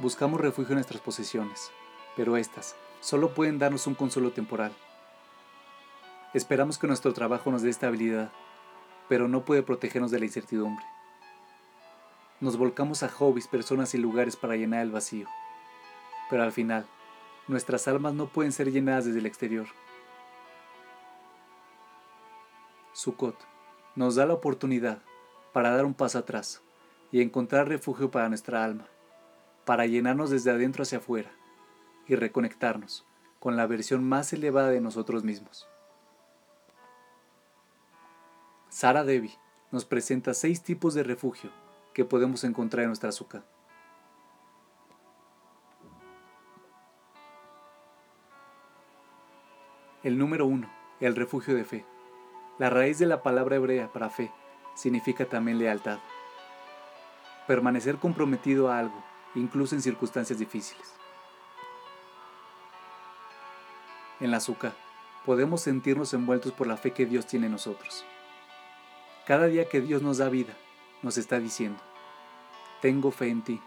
Buscamos refugio en nuestras posesiones, pero éstas solo pueden darnos un consuelo temporal. Esperamos que nuestro trabajo nos dé estabilidad, pero no puede protegernos de la incertidumbre. Nos volcamos a hobbies, personas y lugares para llenar el vacío, pero al final, nuestras almas no pueden ser llenadas desde el exterior. Sukkot nos da la oportunidad para dar un paso atrás y encontrar refugio para nuestra alma para llenarnos desde adentro hacia afuera y reconectarnos con la versión más elevada de nosotros mismos. Sara Devi nos presenta seis tipos de refugio que podemos encontrar en nuestra azúcar. El número uno, el refugio de fe. La raíz de la palabra hebrea para fe significa también lealtad. Permanecer comprometido a algo incluso en circunstancias difíciles. En la azúcar podemos sentirnos envueltos por la fe que Dios tiene en nosotros. Cada día que Dios nos da vida, nos está diciendo, tengo fe en ti,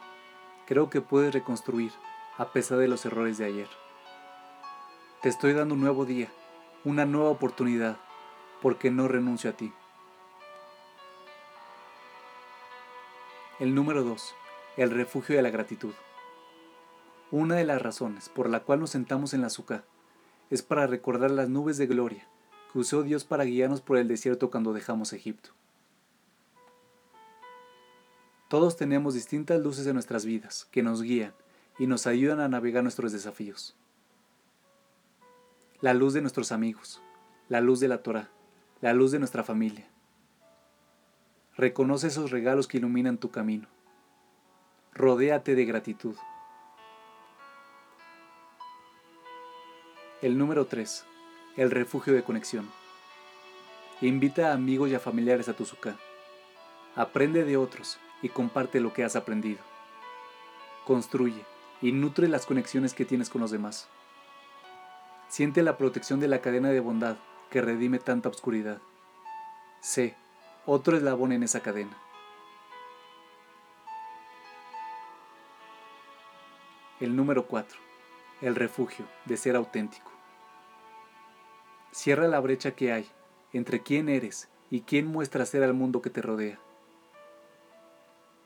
creo que puedes reconstruir a pesar de los errores de ayer. Te estoy dando un nuevo día, una nueva oportunidad, porque no renuncio a ti. El número 2 el refugio de la gratitud. Una de las razones por la cual nos sentamos en la azúcar es para recordar las nubes de gloria que usó Dios para guiarnos por el desierto cuando dejamos Egipto. Todos tenemos distintas luces en nuestras vidas que nos guían y nos ayudan a navegar nuestros desafíos. La luz de nuestros amigos, la luz de la Torah, la luz de nuestra familia. Reconoce esos regalos que iluminan tu camino Rodéate de gratitud. El número 3. El refugio de conexión. Invita a amigos y a familiares a tu suká. Aprende de otros y comparte lo que has aprendido. Construye y nutre las conexiones que tienes con los demás. Siente la protección de la cadena de bondad que redime tanta oscuridad. Sé otro eslabón en esa cadena. El número 4. El refugio de ser auténtico. Cierra la brecha que hay entre quién eres y quién muestras ser al mundo que te rodea.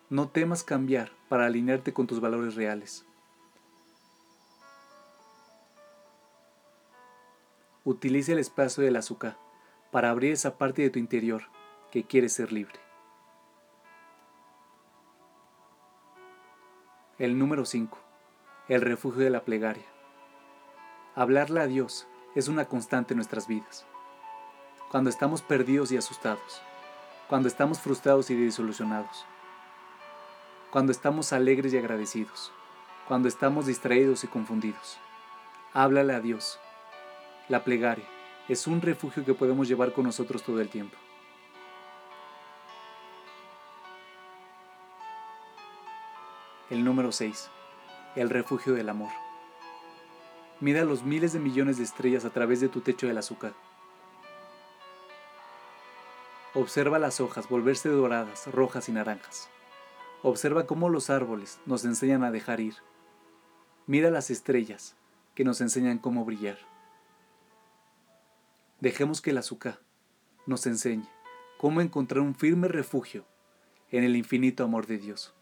No temas cambiar para alinearte con tus valores reales. Utiliza el espacio del azúcar para abrir esa parte de tu interior que quiere ser libre. El número 5 el refugio de la plegaria. Hablarle a Dios es una constante en nuestras vidas. Cuando estamos perdidos y asustados, cuando estamos frustrados y disolucionados, cuando estamos alegres y agradecidos, cuando estamos distraídos y confundidos. Háblale a Dios. La plegaria es un refugio que podemos llevar con nosotros todo el tiempo. El número 6 el refugio del amor. Mira los miles de millones de estrellas a través de tu techo del azúcar. Observa las hojas volverse doradas, rojas y naranjas. Observa cómo los árboles nos enseñan a dejar ir. Mira las estrellas que nos enseñan cómo brillar. Dejemos que el azúcar nos enseñe cómo encontrar un firme refugio en el infinito amor de Dios.